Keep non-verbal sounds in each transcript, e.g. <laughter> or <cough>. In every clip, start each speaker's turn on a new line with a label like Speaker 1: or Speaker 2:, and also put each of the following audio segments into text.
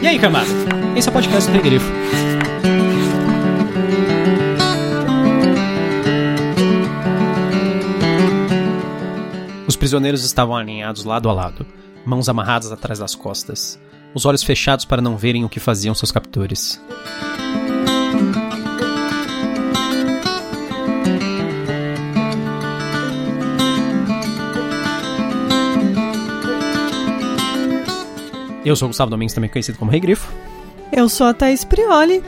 Speaker 1: E aí, camada? Esse é o podcast do Regrifo. Os prisioneiros estavam alinhados lado a lado, mãos amarradas atrás das costas, os olhos fechados para não verem o que faziam seus captores. Eu sou o Gustavo Domingues, também conhecido como Rei Grifo.
Speaker 2: Eu sou a Thaís Prioli.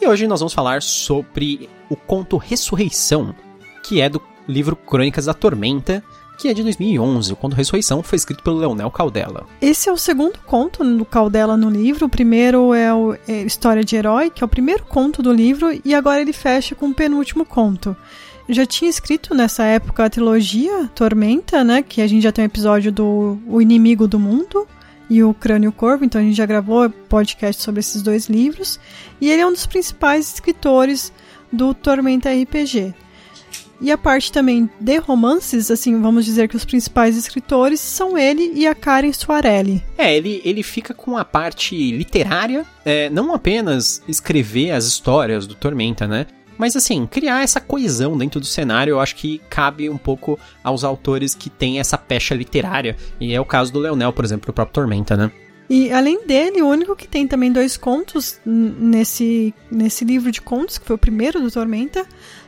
Speaker 1: E hoje nós vamos falar sobre o conto Ressurreição, que é do livro Crônicas da Tormenta, que é de 2011. O conto Ressurreição foi escrito pelo Leonel Caldela.
Speaker 2: Esse é o segundo conto do Caldela no livro. O primeiro é, o, é História de Herói, que é o primeiro conto do livro, e agora ele fecha com o penúltimo conto já tinha escrito nessa época a trilogia Tormenta, né? Que a gente já tem um episódio do O Inimigo do Mundo e o Crânio Corvo, então a gente já gravou podcast sobre esses dois livros. E ele é um dos principais escritores do Tormenta RPG. E a parte também de romances, assim, vamos dizer que os principais escritores são ele e a Karen Soarelli.
Speaker 1: É, ele, ele fica com a parte literária, é, não apenas escrever as histórias do Tormenta, né? Mas assim, criar essa coesão dentro do cenário, eu acho que cabe um pouco aos autores que têm essa pecha literária. E é o caso do Leonel, por exemplo, o próprio Tormenta, né?
Speaker 2: E além dele, o único que tem também dois contos nesse, nesse livro de contos, que foi o primeiro do Tormenta,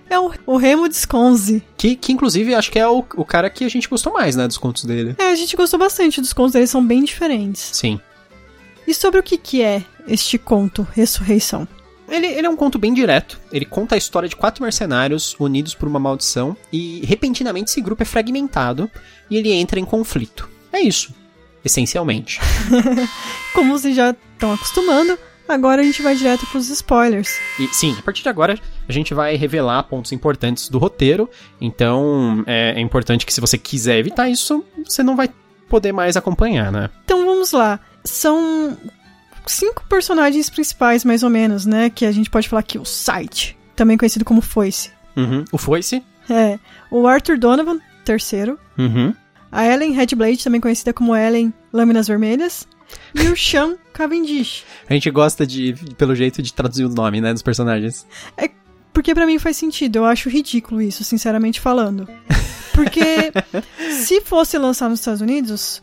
Speaker 2: é o, o Remo Desconze.
Speaker 1: Que, que inclusive acho que é o, o cara que a gente gostou mais, né, dos contos dele.
Speaker 2: É, a gente gostou bastante dos contos dele, são bem diferentes.
Speaker 1: Sim.
Speaker 2: E sobre o que, que é este conto, Ressurreição?
Speaker 1: Ele, ele, é um conto bem direto. Ele conta a história de quatro mercenários unidos por uma maldição e repentinamente esse grupo é fragmentado e ele entra em conflito. É isso, essencialmente. <laughs>
Speaker 2: Como vocês já estão acostumando, agora a gente vai direto para os spoilers.
Speaker 1: E, sim, a partir de agora a gente vai revelar pontos importantes do roteiro. Então é, é importante que se você quiser evitar isso, você não vai poder mais acompanhar, né?
Speaker 2: Então vamos lá. São cinco personagens principais, mais ou menos, né? Que a gente pode falar aqui, o Sight, também conhecido como Foice.
Speaker 1: Uhum. O Foice?
Speaker 2: É. O Arthur Donovan, terceiro.
Speaker 1: Uhum.
Speaker 2: A Ellen Headblade, também conhecida como Ellen Lâminas Vermelhas. E o Sean Cavendish.
Speaker 1: A gente gosta de, pelo jeito, de traduzir o nome, né, dos personagens.
Speaker 2: É porque para mim faz sentido. Eu acho ridículo isso, sinceramente falando. Porque <laughs> se fosse lançar nos Estados Unidos,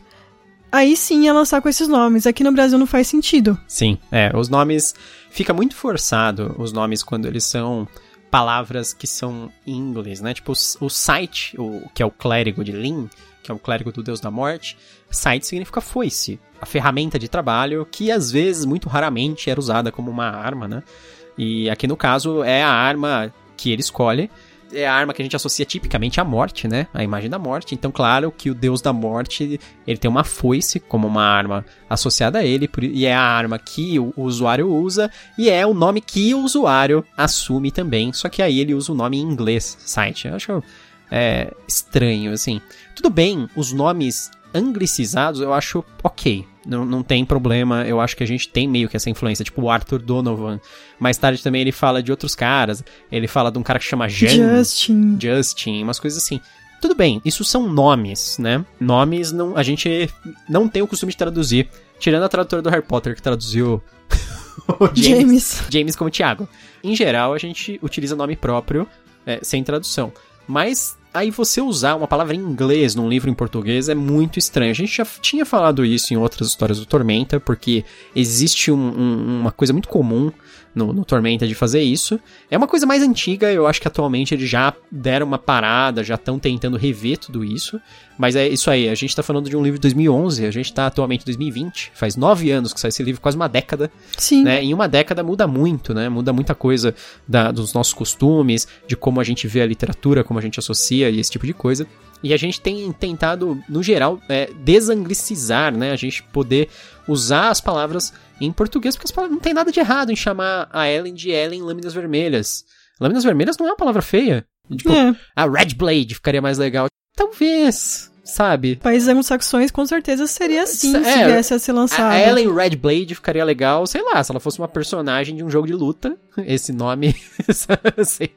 Speaker 2: aí sim ia lançar com esses nomes. Aqui no Brasil não faz sentido.
Speaker 1: Sim, é. Os nomes. Fica muito forçado os nomes quando eles são palavras que são em inglês, né? Tipo, o, site, o, que é o clérigo de Lin, que é o clérigo do deus da morte, site significa foice, a ferramenta de trabalho que às vezes, muito raramente, era usada como uma arma, né? E aqui no caso é a arma que ele escolhe é a arma que a gente associa tipicamente à morte, né? A imagem da morte. Então, claro que o deus da morte, ele tem uma foice como uma arma associada a ele, e é a arma que o usuário usa, e é o nome que o usuário assume também. Só que aí ele usa o nome em inglês, site. Eu acho é, estranho, assim. Tudo bem, os nomes anglicizados eu acho ok. Não, não tem problema. Eu acho que a gente tem meio que essa influência. Tipo o Arthur Donovan. Mais tarde também ele fala de outros caras. Ele fala de um cara que chama Jen,
Speaker 2: Justin.
Speaker 1: Justin, umas coisas assim. Tudo bem, isso são nomes, né? Nomes não, a gente não tem o costume de traduzir. Tirando a tradutora do Harry Potter que traduziu <laughs> James, James. James como Tiago. Em geral, a gente utiliza nome próprio é, sem tradução. Mas aí você usar uma palavra em inglês num livro em português é muito estranho. A gente já tinha falado isso em outras histórias do Tormenta, porque existe um, um, uma coisa muito comum no, no Tormenta de fazer isso. É uma coisa mais antiga, eu acho que atualmente eles já deram uma parada, já estão tentando rever tudo isso. Mas é isso aí, a gente tá falando de um livro de 2011, a gente tá atualmente em 2020, faz nove anos que sai esse livro, quase uma década.
Speaker 2: Sim.
Speaker 1: Né? Em uma década muda muito, né? Muda muita coisa da, dos nossos costumes, de como a gente vê a literatura, como a gente associa e esse tipo de coisa. E a gente tem tentado, no geral, é, desanglicizar, né? A gente poder usar as palavras em português, porque não tem nada de errado em chamar a Ellen de Ellen Lâminas Vermelhas. Lâminas Vermelhas não é uma palavra feia. Tipo,
Speaker 2: é.
Speaker 1: a Red Blade ficaria mais legal. Talvez. Sabe?
Speaker 2: Países anglo-saxões com certeza seria assim
Speaker 1: É,
Speaker 2: se viesse a ser lançado.
Speaker 1: A Ellen Redblade ficaria legal, sei lá, se ela fosse uma personagem de um jogo de luta. Esse nome. <laughs> sei.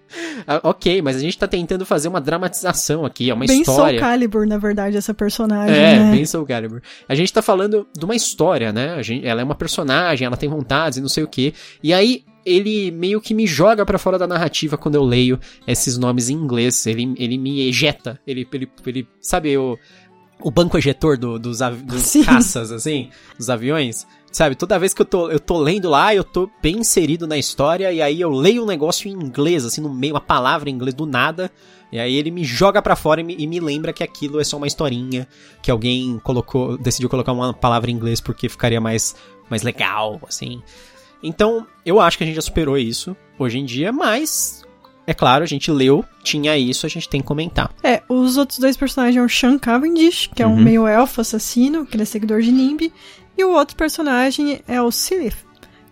Speaker 1: Ah, ok, mas a gente tá tentando fazer uma dramatização aqui, é uma
Speaker 2: Bem
Speaker 1: história.
Speaker 2: Soul Calibur, na verdade, essa personagem,
Speaker 1: É,
Speaker 2: né?
Speaker 1: bem Soul Calibur. A gente tá falando de uma história, né? A gente, ela é uma personagem, ela tem vontades e não sei o quê. E aí, ele meio que me joga pra fora da narrativa quando eu leio esses nomes em inglês. Ele, ele me ejeta. Ele, ele, ele sabe o, o banco ejetor do- dos, dos <laughs>
Speaker 2: Sim.
Speaker 1: caças, assim, dos aviões? Sabe, toda vez que eu tô, eu tô lendo lá, eu tô bem inserido na história, e aí eu leio um negócio em inglês, assim, no meio, uma palavra em inglês do nada, e aí ele me joga pra fora e me, e me lembra que aquilo é só uma historinha, que alguém colocou, decidiu colocar uma palavra em inglês porque ficaria mais, mais legal, assim. Então, eu acho que a gente já superou isso hoje em dia, mas, é claro, a gente leu, tinha isso, a gente tem que comentar.
Speaker 2: É, os outros dois personagens é o Sean Cavendish, que é um
Speaker 1: Uhum.
Speaker 2: meio elfo assassino, que ele é seguidor de Nimb, e o outro personagem é o Silith,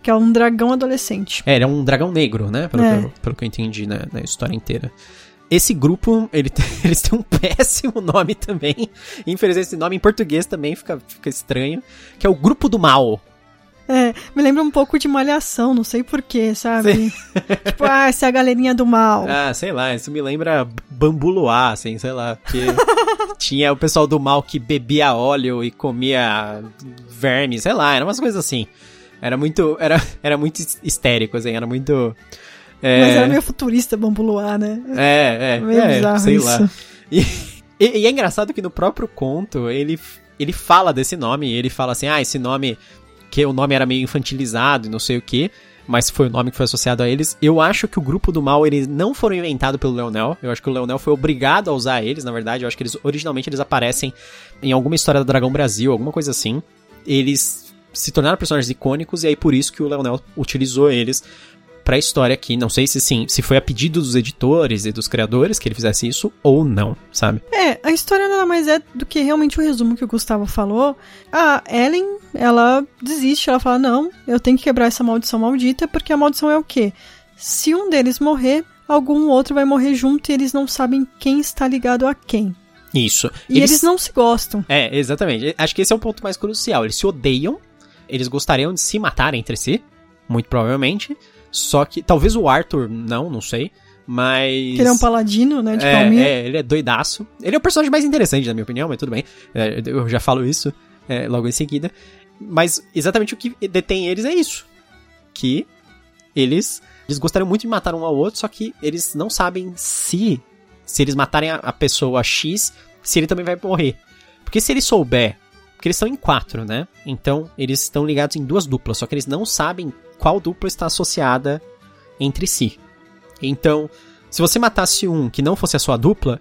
Speaker 2: que é um dragão adolescente.
Speaker 1: É, ele é um dragão negro, né? Pelo,
Speaker 2: É.
Speaker 1: que, eu, pelo que eu entendi na, na história inteira. Esse grupo, ele <laughs> eles têm um péssimo <laughs> nome também. Infelizmente, esse nome em português também fica, fica estranho. Que é o Grupo do Mal.
Speaker 2: É, me lembra um pouco de malhação, não sei porquê, sabe? <laughs> tipo, ah, essa é a galerinha do mal.
Speaker 1: Ah, sei lá, isso me lembra Bambu Luar, assim, sei lá. Porque <laughs> tinha o pessoal do mal que bebia óleo e comia vermes, sei lá, eram umas coisas assim. Era muito, era, era muito histérico, assim, era muito... é,
Speaker 2: Mas era meio futurista Bambu Luar, né?
Speaker 1: É, é,
Speaker 2: Meio
Speaker 1: é,
Speaker 2: bizarro
Speaker 1: sei
Speaker 2: isso.
Speaker 1: lá. <laughs> E, e- e é engraçado que no próprio conto ele, ele fala desse nome, ele fala assim, ah, esse nome, que o nome era meio infantilizado e não sei o que, mas foi o nome que foi associado a eles. Eu acho que o grupo do mal, eles não foram inventados pelo Leonel, eu acho que o Leonel foi obrigado a usar eles, na verdade, eu acho que eles, originalmente eles aparecem em alguma história do Dragão Brasil, alguma coisa assim. Eles se tornaram personagens icônicos e aí por isso que o Leonel utilizou eles pra história aqui. Não sei se sim, se foi a pedido dos editores e dos criadores que ele fizesse isso ou não, sabe?
Speaker 2: É, a história nada mais é do que realmente o resumo que o Gustavo falou. A Ellen, ela desiste, ela fala: Não, eu tenho que quebrar essa maldição maldita, porque a maldição é o quê? Se um deles morrer, algum outro vai morrer junto e eles não sabem quem está ligado a quem.
Speaker 1: Isso.
Speaker 2: E eles, não se gostam.
Speaker 1: É, exatamente. Acho que esse é o ponto mais crucial. Eles se odeiam, eles gostariam de se matar entre si, muito provavelmente. Só que talvez o Arthur não, não sei. Mas.
Speaker 2: Que ele é um paladino, né, de
Speaker 1: é, é, ele é doidaço. Ele é o personagem mais interessante, na minha opinião, mas tudo bem. É, eu já falo isso é, logo em seguida. Mas exatamente o que detém eles é isso. Que eles, eles gostariam muito de matar um ao outro, só que eles não sabem se, se eles matarem a, a pessoa X, se ele também vai morrer. Porque se ele souber, porque eles estão em quatro, né? Então eles estão ligados em duas duplas, só que eles não sabem qual dupla está associada entre si. Então, se você matasse um que não fosse a sua dupla,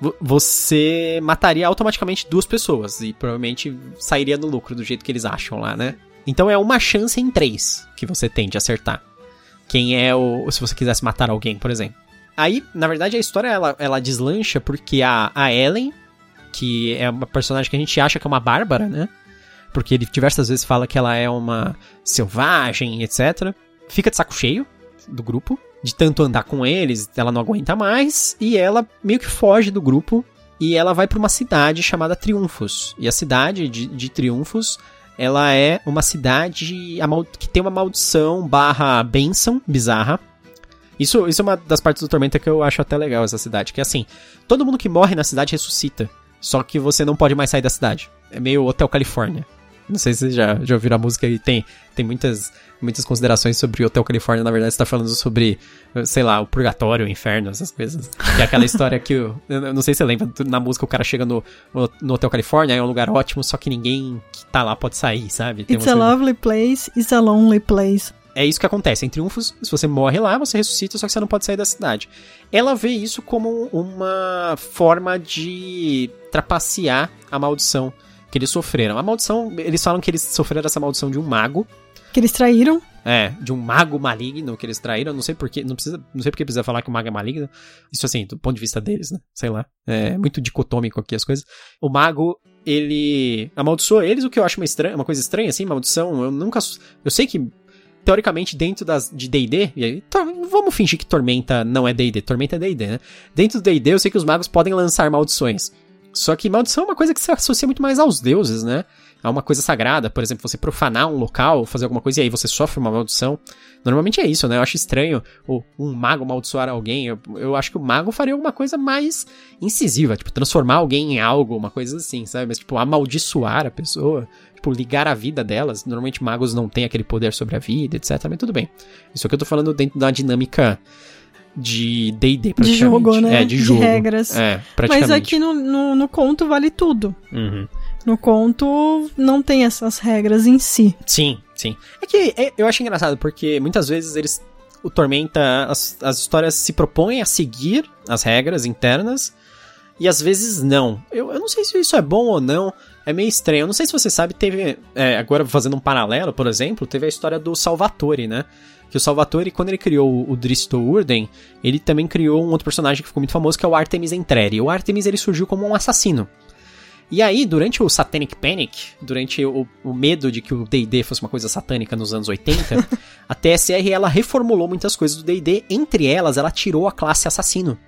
Speaker 1: vo- você mataria automaticamente duas pessoas e provavelmente sairia no lucro do jeito que eles acham lá, né? Então é uma chance em três que você tem de acertar. Quem é o. Se você quisesse matar alguém, por exemplo. Aí, na verdade, a história ela, ela deslancha porque a, a Ellen, que é uma personagem que a gente acha que é uma bárbara, né? Porque ele diversas vezes fala que ela é uma selvagem, etc. Fica de saco cheio do grupo, de tanto andar com eles, ela não aguenta mais, e ela meio que foge do grupo e ela vai pra uma cidade chamada Triunfos. E a cidade de, de Triunfos, ela é uma cidade que tem uma maldição barra benção bizarra. Isso, isso é uma das partes do Tormenta que eu acho até legal, essa cidade. Que é assim, todo mundo que morre na cidade ressuscita. Só que você não pode mais sair da cidade. É meio Hotel Califórnia. Não sei se vocês já, já ouviram a música e tem, tem muitas, muitas considerações sobre Hotel Califórnia. Na verdade, você tá falando sobre, sei lá, o purgatório, o inferno, essas coisas. Que é aquela <laughs> história que, o- eu não sei se você lembra, na música o cara chega no, no Hotel Califórnia, é um lugar ótimo, só que ninguém que tá lá pode sair, sabe? Tem
Speaker 2: It's a lovely place, it's a lonely place.
Speaker 1: é isso que acontece. Em Triunfos, se você morre lá, você ressuscita, só que você não pode sair da cidade. Ela vê isso como uma forma de trapacear a maldição que eles sofreram. A maldição, eles falam que eles sofreram essa maldição de um mago.
Speaker 2: Que eles traíram.
Speaker 1: É, de um mago maligno que eles traíram. Não sei porquê, não precisa, não sei porque precisa falar que o mago é maligno. Isso assim, do ponto de vista deles, né? Sei lá. É muito dicotômico aqui as coisas. O mago, ele amaldiçoou eles, o que eu acho uma, estranha, uma coisa estranha, assim, maldição. Eu nunca. Eu sei que teoricamente, dentro das, de D&D, e aí, tá, vamos fingir que Tormenta não é D&D, Tormenta é D&D, né? Dentro do D&D, eu sei que os magos podem lançar maldições. Só que maldição é uma coisa que se associa muito mais aos deuses, né? É uma coisa sagrada, por exemplo, você profanar um local, fazer alguma coisa e aí você sofre uma maldição. Normalmente é isso, né? Eu acho estranho um mago amaldiçoar alguém. Eu, eu acho que o mago faria alguma coisa mais incisiva, tipo, transformar alguém em algo, uma coisa assim, sabe? Mas, tipo, amaldiçoar a pessoa, tipo, ligar a vida delas. Normalmente magos não têm aquele poder sobre a vida, etc. Mas tudo bem. Isso aqui eu tô falando dentro da dinâmica de D&D,
Speaker 2: De jogo, né?
Speaker 1: É, de jogo.
Speaker 2: De regras.
Speaker 1: É, praticamente.
Speaker 2: Mas aqui no, no, no conto vale tudo.
Speaker 1: Uhum.
Speaker 2: No conto não tem essas regras em si.
Speaker 1: Sim, sim. É que é, eu acho engraçado, porque muitas vezes eles. O Tormenta. As, as histórias se propõem a seguir as regras internas. E às vezes não. Eu, eu não sei se isso é bom ou não. É meio estranho. Eu não sei se você sabe, teve. É, agora fazendo um paralelo, por exemplo, teve a história do Salvatore, né? Que o Salvatore, quando ele criou o Dristo Urden, ele também criou um outro personagem que ficou muito famoso, que é o Artemis Entreri. O Artemis ele surgiu como um assassino. E aí, durante o Satanic Panic, durante o, o medo de que o D&D fosse uma coisa satânica nos anos 80, <laughs> a TSR ela reformulou muitas coisas do D&D, entre elas ela tirou a classe assassino.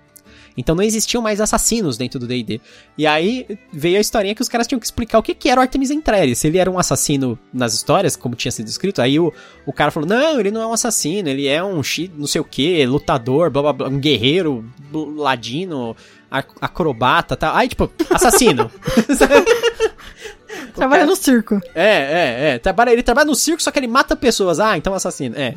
Speaker 1: Então não existiam mais assassinos dentro do D&D. E aí veio a historinha que os caras tinham que explicar o que, que era o Artemis Entreri. Se ele era um assassino nas histórias, como tinha sido escrito, aí o, o cara falou, não, ele não é um assassino, ele é um não sei o que, lutador, blá, blá, blá, um guerreiro, ladino, acrobata, tá? Aí, tipo, assassino. <laughs>
Speaker 2: Trabalha cara... no circo.
Speaker 1: É, é, é. Trabalha, ele trabalha no circo, só que ele mata pessoas. Ah, então assassino. É.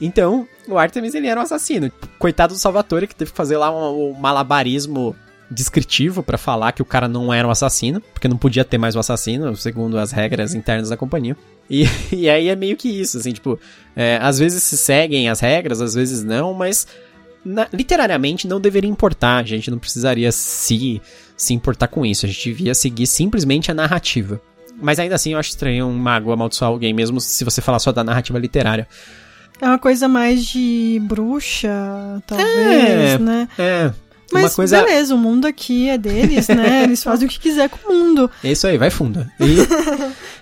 Speaker 1: Então, o Artemis ele era um assassino. Coitado do Salvatore, que teve que fazer lá um, um malabarismo descritivo para falar que o cara não era um assassino, porque não podia ter mais um assassino, segundo as regras internas da companhia. E, <laughs> e aí é meio que isso, assim, tipo, é, às vezes se seguem as regras, às vezes não, mas na, literariamente não deveria importar, a gente não precisaria se, se importar com isso, a gente devia seguir simplesmente a narrativa. Mas ainda assim eu acho estranho um mago amaldiçoar alguém, mesmo se você falar só da narrativa literária.
Speaker 2: É uma coisa mais de bruxa, talvez,
Speaker 1: é,
Speaker 2: né?
Speaker 1: É.
Speaker 2: Mas
Speaker 1: coisa...
Speaker 2: beleza, o mundo aqui é deles, né? <laughs> Eles fazem o que quiser com o mundo.
Speaker 1: É isso aí, vai fundo. E...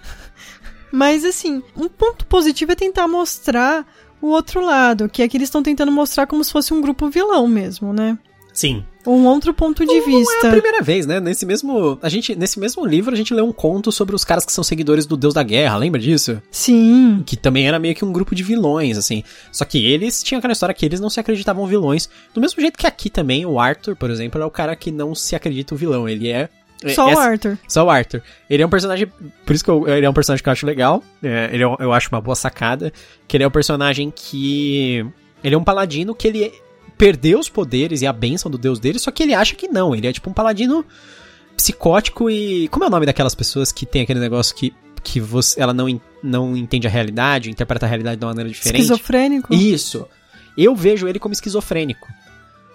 Speaker 1: <laughs>
Speaker 2: Mas assim, um ponto positivo é tentar mostrar o outro lado, que é que eles estão tentando mostrar como se fosse um grupo vilão mesmo, né?
Speaker 1: Sim.
Speaker 2: Um outro ponto de
Speaker 1: não,
Speaker 2: vista.
Speaker 1: Não é a primeira vez, né? Nesse mesmo, a gente, nesse mesmo livro a gente lê um conto sobre os caras que são seguidores do Deus da Guerra, lembra disso?
Speaker 2: Sim.
Speaker 1: Que também era meio que um grupo de vilões, assim. Só que eles tinham aquela história que eles não se acreditavam vilões. Do mesmo jeito que aqui também, o Arthur, por exemplo, é o cara que não se acredita o vilão. Ele é
Speaker 2: é, só Essa, o Arthur.
Speaker 1: Só o Arthur. Ele é um personagem. Por isso que eu, ele é um personagem que eu acho legal. É, ele é, eu acho uma boa sacada. Que ele é um personagem que. Ele é um paladino que ele perdeu os poderes e a bênção do deus dele, só que ele acha que não. Ele é tipo um paladino psicótico e. Como é o nome daquelas pessoas que tem aquele negócio que. Que você, ela não, não entende a realidade, interpreta a realidade de uma maneira diferente.
Speaker 2: Esquizofrênico?
Speaker 1: Isso. Eu vejo ele como esquizofrênico.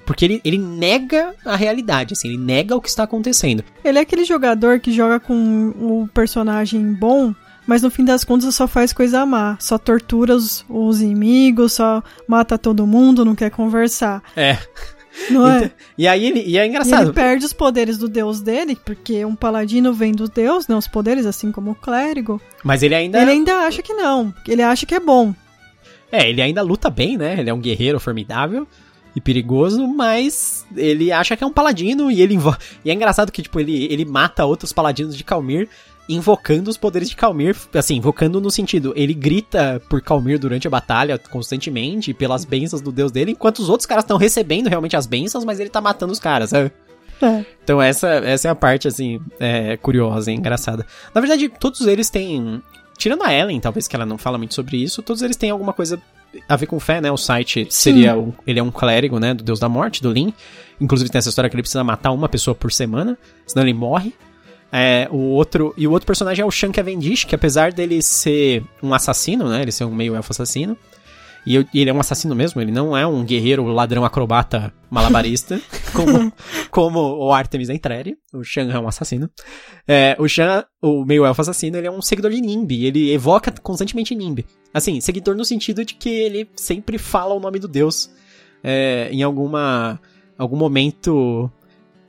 Speaker 1: Porque ele, ele nega a realidade, assim, ele nega o que está acontecendo.
Speaker 2: Ele é aquele jogador que joga com o personagem bom, mas no fim das contas só faz coisa má. Só tortura os, os inimigos, só mata todo mundo, não quer conversar.
Speaker 1: É.
Speaker 2: Não é? Então,
Speaker 1: e aí ele, e é engraçado. E
Speaker 2: ele perde os poderes do deus dele, porque um paladino vem do deus, né? Os poderes, assim como o clérigo.
Speaker 1: Mas ele ainda.
Speaker 2: Ele ainda acha que não. Ele acha que é bom.
Speaker 1: É, ele ainda luta bem, né? Ele é um guerreiro formidável e perigoso, mas ele acha que é um paladino e ele e é engraçado que tipo ele, ele mata outros paladinos de Calmir invocando os poderes de Calmir, assim, invocando no sentido, ele grita por Calmir durante a batalha constantemente pelas bênçãos do deus dele, enquanto os outros caras estão recebendo realmente as bênçãos, mas ele tá matando os caras, sabe? É. Então essa, essa é a parte, assim, é, curiosa e engraçada. Na verdade, todos eles têm... Tirando a Ellen, talvez que ela não fala muito sobre isso, todos eles têm alguma coisa a ver com fé, né? O site seria. Um, ele é um clérigo, né? Do deus da morte, do Lin. Inclusive tem essa história que ele precisa matar uma pessoa por semana, senão ele morre. É, o outro, e o outro personagem é o Shan Cavendish, que apesar dele ser um assassino, né? Ele ser um meio elfo assassino, e, eu, e, ele é um assassino mesmo, ele não é um guerreiro ladrão acrobata malabarista, <laughs> como, como o Artemis Entreri. O Shan é um assassino. É, o Shan, o meio elfo assassino, ele é um seguidor de Nimbi, ele evoca constantemente Nimbi. Assim, seguidor no sentido de que ele sempre fala o nome do deus é, em alguma algum momento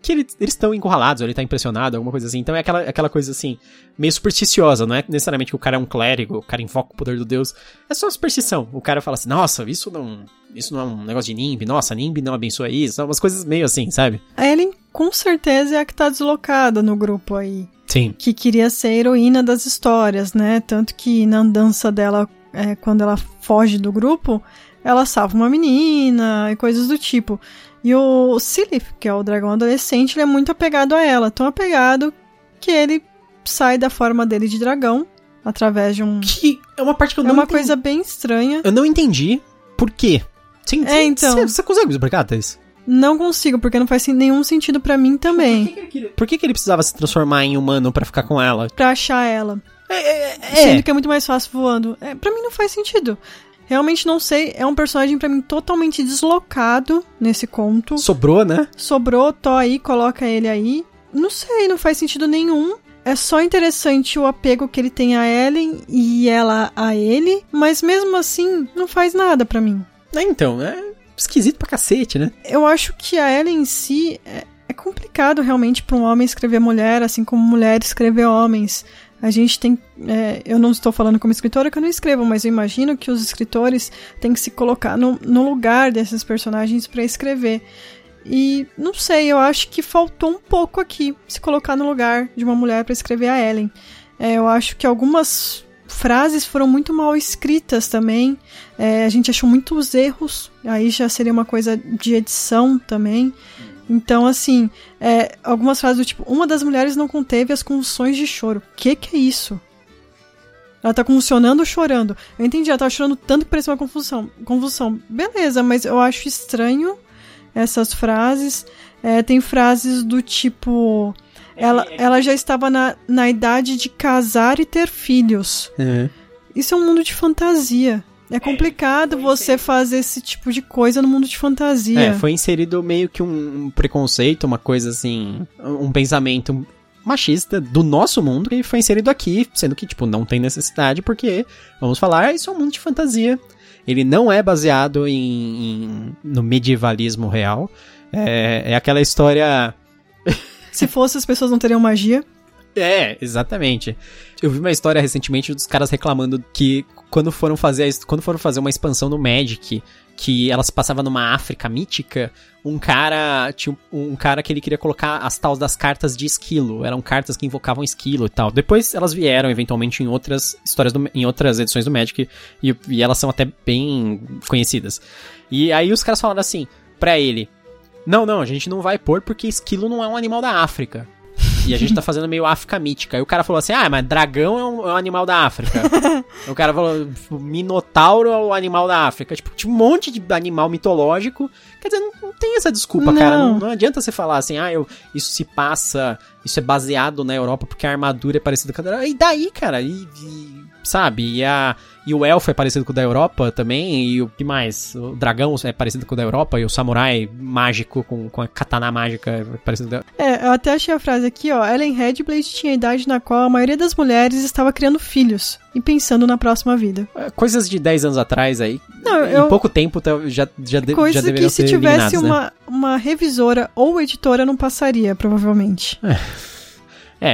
Speaker 1: que ele, eles estão encurralados, ou ele tá impressionado, alguma coisa assim. Então é aquela, aquela coisa assim, meio supersticiosa, não é necessariamente que o cara é um clérigo, o cara invoca o poder do deus. É só superstição. O cara fala assim, nossa, isso não. Isso não é um negócio de Nimb, nossa, Nimb não abençoa isso. São umas coisas meio assim, sabe?
Speaker 2: A Ellen com certeza é a que tá deslocada no grupo aí.
Speaker 1: Sim.
Speaker 2: Que queria ser a heroína das histórias, né? Tanto que na andança dela, é, quando ela foge do grupo, ela salva uma menina e coisas do tipo. E o Silith, que é o dragão adolescente, ele é muito apegado a ela. Tão apegado que ele sai da forma dele de dragão através de um.
Speaker 1: Que é uma parte que eu
Speaker 2: é
Speaker 1: não
Speaker 2: uma
Speaker 1: entendi.
Speaker 2: coisa bem estranha.
Speaker 1: Eu não entendi por quê. Sim,
Speaker 2: É, então.
Speaker 1: Você, você consegue explicar, Thaís?
Speaker 2: Não consigo, porque não faz nenhum sentido pra mim também.
Speaker 1: Por que, que ele precisava se transformar em humano pra ficar com ela?
Speaker 2: Pra achar ela.
Speaker 1: É.
Speaker 2: Sendo que é muito mais fácil voando. É, pra mim não faz sentido. Realmente não sei. É um personagem pra mim totalmente deslocado nesse conto.
Speaker 1: Sobrou, né?
Speaker 2: Sobrou, tô aí, coloca ele aí. Não sei, não faz sentido nenhum. É só interessante o apego que ele tem a Ellen e ela a ele, mas mesmo assim não faz nada pra mim.
Speaker 1: É, então, é esquisito pra cacete, né?
Speaker 2: Eu acho que a Ellen em si é, é complicado realmente pra um homem escrever mulher, assim como mulher escrever homens. A gente tem. é, eu não estou falando como escritora que eu não escrevo, mas eu imagino que os escritores têm que se colocar no, no lugar desses personagens pra escrever. E não sei, eu acho que faltou um pouco aqui se colocar no lugar de uma mulher pra escrever a Ellen. É, eu acho que algumas frases foram muito mal escritas também. É, a gente achou muitos erros. Aí já seria uma coisa de edição também. Então, assim, é, algumas frases do tipo: Uma das mulheres não conteve as convulsões de choro. O que, que é isso? Ela tá convulsionando ou chorando? Eu entendi, ela tá chorando tanto que parecia uma convulsão. Convulsão. Beleza, mas eu acho estranho essas frases. É, tem frases do tipo. Ela, ela já estava na, na idade de casar e ter filhos.
Speaker 1: É.
Speaker 2: Isso é um mundo de fantasia. É complicado você fazer esse tipo de coisa no mundo de fantasia.
Speaker 1: É, foi inserido meio que um, um preconceito, uma coisa assim, um pensamento machista do nosso mundo que foi inserido aqui, sendo que, tipo, não tem necessidade, porque, vamos falar, isso é um mundo de fantasia. Ele não é baseado em, em- no medievalismo real. É, é aquela história.
Speaker 2: Se fosse, as pessoas não teriam magia.
Speaker 1: É, exatamente. Eu vi uma história recentemente dos caras reclamando que quando foram fazer, quando foram fazer uma expansão no Magic, que ela se passava numa África mítica, um cara tinha um, cara que ele queria colocar as tal das cartas de esquilo, eram cartas que invocavam esquilo e tal. Depois elas vieram eventualmente em outras histórias do- em outras edições do Magic e, e elas são até bem conhecidas. E aí os caras falaram assim pra ele: "Não, não, a gente não vai pôr porque esquilo não é um animal da África." E a gente tá fazendo meio África mítica. Aí o cara falou assim: ah, mas dragão é um, é um animal da África. <laughs> O cara falou: minotauro é o animal da África. Tipo, tinha um monte de animal mitológico. Quer dizer, não, não tem essa desculpa,
Speaker 2: Não.
Speaker 1: cara. Não, não adianta você falar assim: ah, eu, isso se passa, isso é baseado na Europa porque a armadura é parecida com a da E daí, cara? E, e, sabe? E, a, e o elfo é parecido com o da Europa também. E o que mais? O dragão é parecido com o da Europa. E o samurai mágico com, com a katana mágica é parecido com o da
Speaker 2: É, eu até achei a frase aqui, ó. Ellen Redblade tinha a idade na qual a maioria das mulheres estava criando filhos e pensando na próxima vida.
Speaker 1: É, Coisas de 10 anos atrás aí.
Speaker 2: Não,
Speaker 1: em
Speaker 2: eu-
Speaker 1: pouco tempo tá- já, já, de, já
Speaker 2: Coisa
Speaker 1: deveriam
Speaker 2: que se tivesse
Speaker 1: né?
Speaker 2: uma, uma revisora ou editora não passaria, provavelmente.
Speaker 1: É,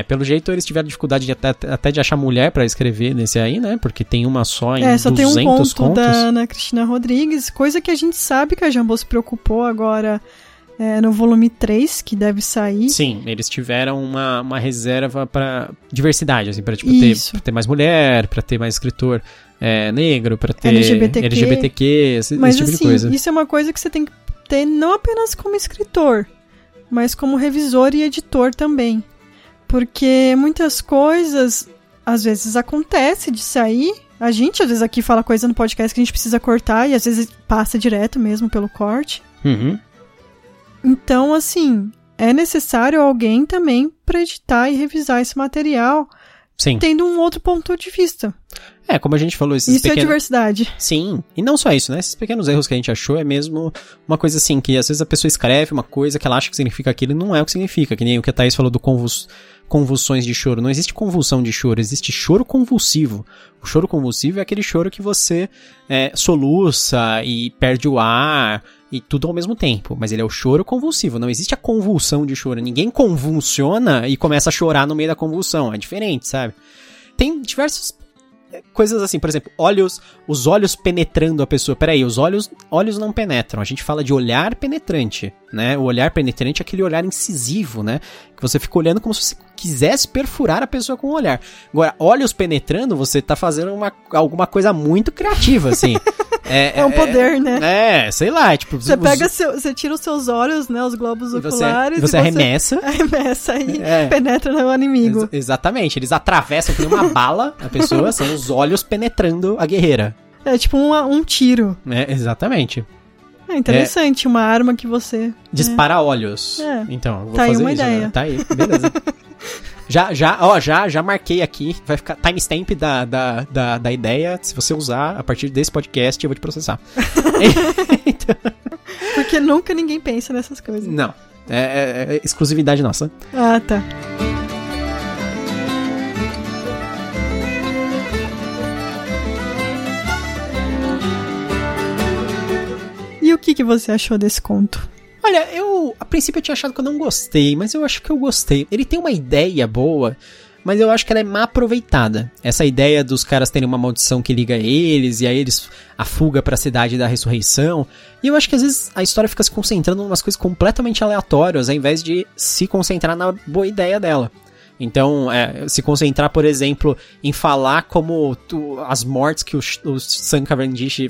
Speaker 1: pelo jeito eles tiveram dificuldade de até, até de achar mulher pra escrever nesse aí, né? Porque tem uma só em
Speaker 2: É, só tem
Speaker 1: 200
Speaker 2: um conto
Speaker 1: contos.
Speaker 2: da Ana Cristina Rodrigues, coisa que a gente sabe que a Jambô se preocupou agora é, no volume 3, que deve sair.
Speaker 1: Sim, eles tiveram uma, uma reserva pra diversidade, assim, pra tipo, ter, ter mais mulher, pra ter mais escritor é, negro, pra ter
Speaker 2: LGBTQ.
Speaker 1: LGBTQ, esse,
Speaker 2: Mas
Speaker 1: esse tipo
Speaker 2: assim,
Speaker 1: de coisa.
Speaker 2: isso é uma coisa que você tem que ter não apenas como escritor, mas como revisor e editor também. Porque muitas coisas às vezes acontece de sair. A gente às vezes aqui fala coisa no podcast que a gente precisa cortar e às vezes passa direto mesmo pelo corte.
Speaker 1: Uhum.
Speaker 2: Então, assim, é necessário alguém também para editar e revisar esse material,
Speaker 1: Sim.
Speaker 2: tendo um outro ponto de vista.
Speaker 1: É, como a gente falou, esses
Speaker 2: Isso é
Speaker 1: pequenos...
Speaker 2: diversidade.
Speaker 1: Sim, e não só isso, né? Esses pequenos erros que a gente achou é mesmo uma coisa assim, que às vezes a pessoa escreve uma coisa que ela acha que significa aquilo e não é o que significa. Que nem o que a Thaís falou do convuls... convulsões de choro. Não existe convulsão de choro, existe choro convulsivo. O choro convulsivo é aquele choro que você é, soluça e perde o ar e tudo ao mesmo tempo. Mas ele é o choro convulsivo, não existe a convulsão de choro. Ninguém convulsiona e começa a chorar no meio da convulsão. É diferente, sabe? Tem diversos coisas assim, por exemplo, olhos, os olhos penetrando a pessoa. Peraí, os olhos, olhos não penetram. A gente fala de olhar penetrante, né? O olhar penetrante é aquele olhar incisivo, né? Que você fica olhando como se você quisesse perfurar a pessoa com o olhar. Agora, olhos penetrando, você tá fazendo uma, alguma coisa muito criativa, assim. <laughs>
Speaker 2: É, é um poder,
Speaker 1: é,
Speaker 2: né?
Speaker 1: É, sei lá, tipo...
Speaker 2: Você os, pega, seu, você tira os seus olhos, né, os globos oculares...
Speaker 1: Você, você arremessa. <laughs>
Speaker 2: Arremessa e é. penetra no inimigo.
Speaker 1: Ex exatamente, eles atravessam com uma bala a pessoa, são os olhos penetrando a guerreira.
Speaker 2: É tipo um, um tiro.
Speaker 1: É, exatamente.
Speaker 2: É interessante, uma arma que você...
Speaker 1: Dispara né? olhos.
Speaker 2: É.
Speaker 1: Então, vou
Speaker 2: tá
Speaker 1: fazer
Speaker 2: aí uma
Speaker 1: isso,
Speaker 2: ideia.
Speaker 1: Né? Tá aí, beleza. <laughs> Já, já, ó, já, já marquei aqui. Vai ficar timestamp da, da, da, da ideia. Se você usar a partir desse podcast, eu vou te processar.
Speaker 2: então... <laughs> <laughs> Porque nunca ninguém pensa nessas coisas.
Speaker 1: Não. É, é, é exclusividade nossa.
Speaker 2: Ah, tá. Que, que você achou desse conto?
Speaker 1: Olha, eu a princípio eu tinha achado que eu não gostei, mas eu acho que eu gostei. Ele tem uma ideia boa, mas eu acho que ela é mal aproveitada. Essa ideia dos caras terem uma maldição que liga eles, e aí eles a fuga para a cidade da ressurreição. E eu acho que às vezes a história fica se concentrando em umas coisas completamente aleatórias, ao invés de se concentrar na boa ideia dela. Então, é, se concentrar, por exemplo, em falar como tu, as mortes que o, o Sam Cavendish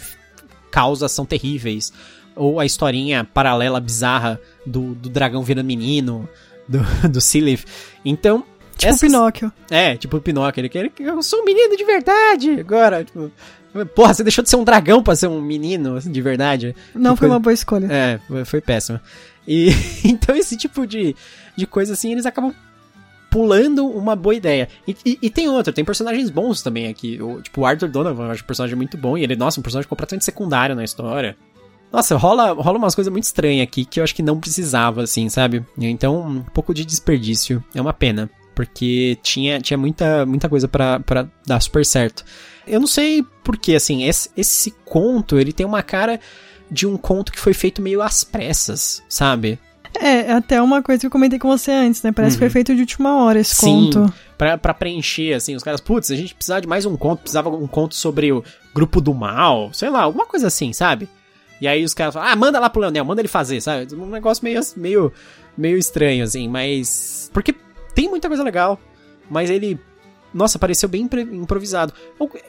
Speaker 1: causa são terríveis ou a historinha paralela bizarra do, do dragão virando menino, do, <laughs> do Silith. Então.
Speaker 2: Tipo essas... o Pinóquio.
Speaker 1: É, tipo o Pinóquio. Ele quer eu sou um menino de verdade. Agora, tipo. Porra, você deixou de ser um dragão pra ser um menino assim, de verdade.
Speaker 2: Não foi uma boa escolha.
Speaker 1: É, foi péssimo. E <laughs> então esse tipo de, de coisa assim, eles acabam pulando uma boa ideia. E, e, e, tem outro, tem personagens bons também aqui. O, tipo, o Arthur Donovan, eu acho um personagem muito bom. E ele, nossa, um personagem completamente secundário na história. Nossa, rola, rola umas coisas muito estranhas aqui que eu acho que não precisava, assim, sabe? Então, um pouco de desperdício. É uma pena. Porque tinha, tinha muita, muita coisa para dar super certo. Eu não sei porque, assim, esse, esse conto, ele tem uma cara de um conto que foi feito meio às pressas, sabe?
Speaker 2: É, até uma coisa que eu comentei com você antes, né? Parece uhum. que foi uhum. feito de última hora esse Sim, conto.
Speaker 1: Pra, pra preencher, assim, os caras, putz, a gente precisava de mais um conto, precisava de um conto sobre o grupo do mal, sei lá, alguma coisa assim, sabe? E aí os caras falam, ah, manda lá pro Leonel, manda ele fazer, sabe? Um negócio meio, meio, meio estranho, assim, mas. Porque tem muita coisa legal, mas ele. Nossa, pareceu bem improvisado.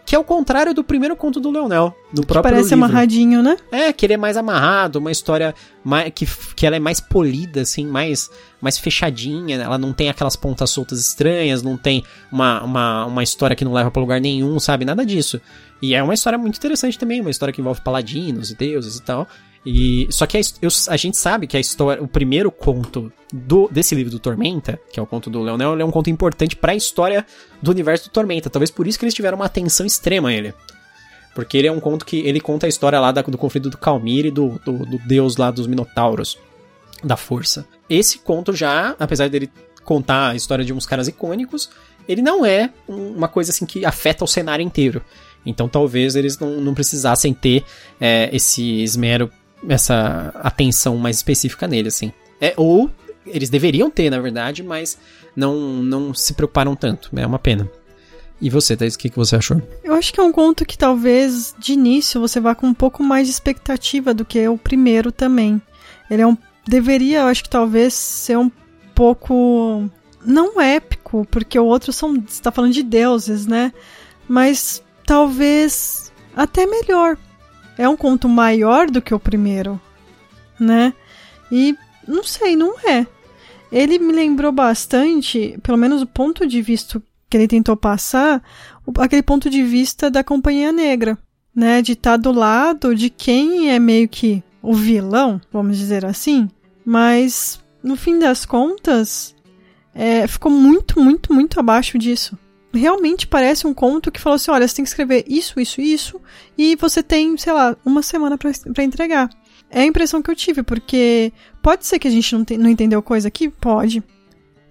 Speaker 1: Que é o contrário do primeiro conto do Leonel, do próprio
Speaker 2: Parece
Speaker 1: livro.
Speaker 2: amarradinho, né?
Speaker 1: É, que ele é mais amarrado, uma história mais, que, que ela é mais polida, assim, mais, mais fechadinha. Ela não tem aquelas pontas soltas estranhas, não tem uma, uma, uma história que não leva para lugar nenhum, sabe? Nada disso. E é uma história muito interessante também, uma história que envolve paladinos e deuses e tal. E só que a, eu, a gente sabe que a história, o primeiro conto do, desse livro do Tormenta, que é o conto do Leonel, é um conto importante para a história do universo do Tormenta. Talvez por isso que eles tiveram uma atenção extrema a ele. Porque ele é um conto que ele conta a história lá da, do conflito do Calmir e do, do, do deus lá dos Minotauros, da força. Esse conto já, apesar dele contar a história de uns caras icônicos, ele não é uma coisa assim que afeta o cenário inteiro. Então talvez eles não, não precisassem ter é, esse esmero, essa atenção mais específica nele, assim. É, ou eles deveriam ter, na verdade, mas não, não se preocuparam tanto. É uma pena. E você, Thaís, o que, que você achou?
Speaker 2: Eu acho que é um conto que talvez de início você vá com um pouco mais de expectativa do que o primeiro também. Ele é um. Deveria, eu acho que talvez ser um pouco. Não épico, porque o outro são. Está falando de deuses, né? Mas talvez até melhor. É um conto maior do que o primeiro, né? E não sei, não é. Ele me lembrou bastante, pelo menos o ponto de vista que ele tentou passar, aquele ponto de vista da Companhia Negra, né? De estar tá do lado de quem é meio que o vilão, vamos dizer assim. Mas, no fim das contas, é, ficou muito, muito, muito abaixo disso realmente parece um conto que falou assim: olha, você tem que escrever isso, isso, isso, e você tem, sei lá, uma semana para entregar. É a impressão que eu tive, porque pode ser que a gente não, te, não entendeu coisa aqui? Pode.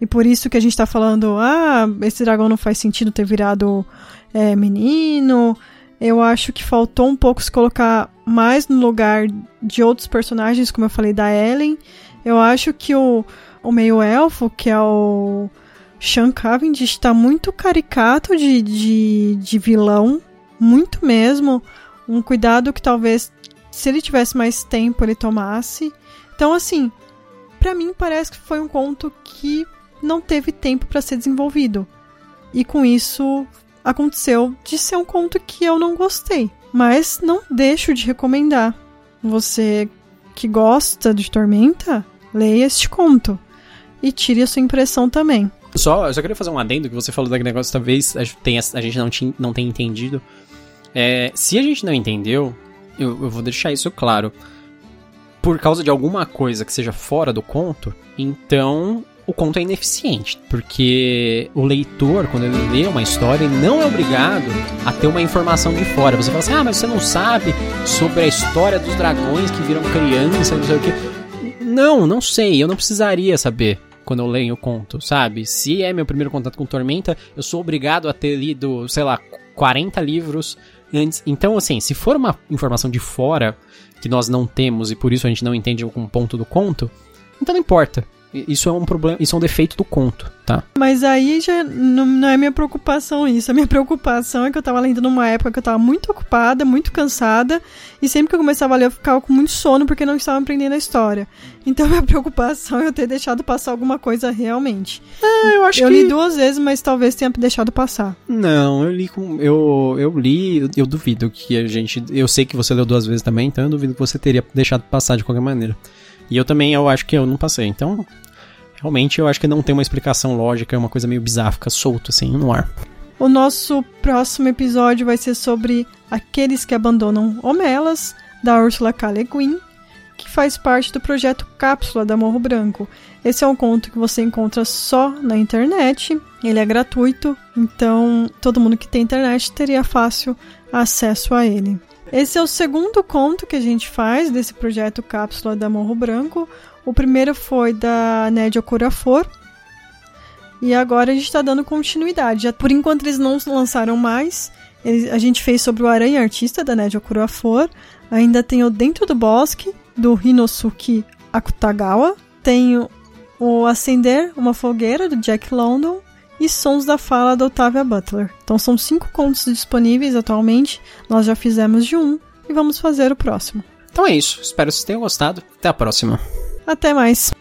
Speaker 2: E por isso que a gente tá falando, ah, esse dragão não faz sentido ter virado é, menino. Eu acho que faltou um pouco se colocar mais no lugar de outros personagens, como eu falei da Ellen. Eu acho que o, o meio-elfo, que é o Sean Cavendish está muito caricato de, de, de vilão, muito mesmo. Um cuidado que talvez, se ele tivesse mais tempo, ele tomasse. Então, assim, para mim parece que foi um conto que não teve tempo para ser desenvolvido. E com isso aconteceu de ser um conto que eu não gostei. Mas não deixo de recomendar. Você que gosta de Tormenta, leia este conto. E tire a sua impressão também.
Speaker 1: Só, eu só queria fazer um adendo que você falou daquele negócio, talvez a, a gente não, tinha, não tenha entendido. É, se a gente não entendeu, eu, eu vou deixar isso claro. Por causa de alguma coisa que seja fora do conto, então o conto é ineficiente, porque o leitor, quando ele lê uma história, ele não é obrigado a ter uma informação de fora. Você fala assim, ah, mas você não sabe sobre a história dos dragões que viram criança, não sei o que. Não, não sei, eu não precisaria saber quando eu leio o conto, sabe? Se é meu primeiro contato com Tormenta, eu sou obrigado a ter lido, sei lá, 40 livros antes. Então, assim, se for uma informação de fora que nós não temos e por isso a gente não entende algum ponto do conto, então não importa. Isso é um problema, isso é um defeito do conto, tá?
Speaker 2: Mas aí já não, não, é minha preocupação isso. A minha preocupação é que eu tava lendo numa época que eu tava muito ocupada, muito cansada, e sempre que eu começava a ler eu ficava com muito sono porque não estava aprendendo a história. Então <laughs> minha preocupação é eu ter deixado passar alguma coisa realmente.
Speaker 1: Ah, eu acho
Speaker 2: eu
Speaker 1: que...
Speaker 2: li duas vezes, mas talvez tenha deixado passar.
Speaker 1: Não, eu li com. Eu, eu li, eu duvido que a gente. Eu sei que você leu duas vezes também, então eu duvido que você teria deixado passar de qualquer maneira. E eu também, eu acho que eu não passei. Então, realmente eu acho que não tem uma explicação lógica, é uma coisa meio bizarra, fica solto assim no ar.
Speaker 2: O nosso próximo episódio vai ser sobre Aqueles que Abandonam Homelas, da Ursula K. Le Guin, que faz parte do projeto Cápsula da Morro Branco. Esse é um conto que você encontra só na internet, ele é gratuito, então todo mundo que tem internet teria fácil acesso a ele. Esse é o segundo conto que a gente faz desse projeto Cápsula da Morro Branco. O primeiro foi da Nédia Curafor. E agora a gente está dando continuidade. Por enquanto eles não lançaram mais. A gente fez sobre o Aranha Artista da Nédia Curafor. Ainda tem o Dentro do Bosque, do Hinosuke Akutagawa. Tem o Acender uma Fogueira, do Jack London e Sons da Fala da Octavia Butler. Então são cinco contos disponíveis atualmente, nós já fizemos de um e vamos fazer o próximo.
Speaker 1: Então é isso, espero que vocês tenham gostado. Até a próxima.
Speaker 2: Até mais.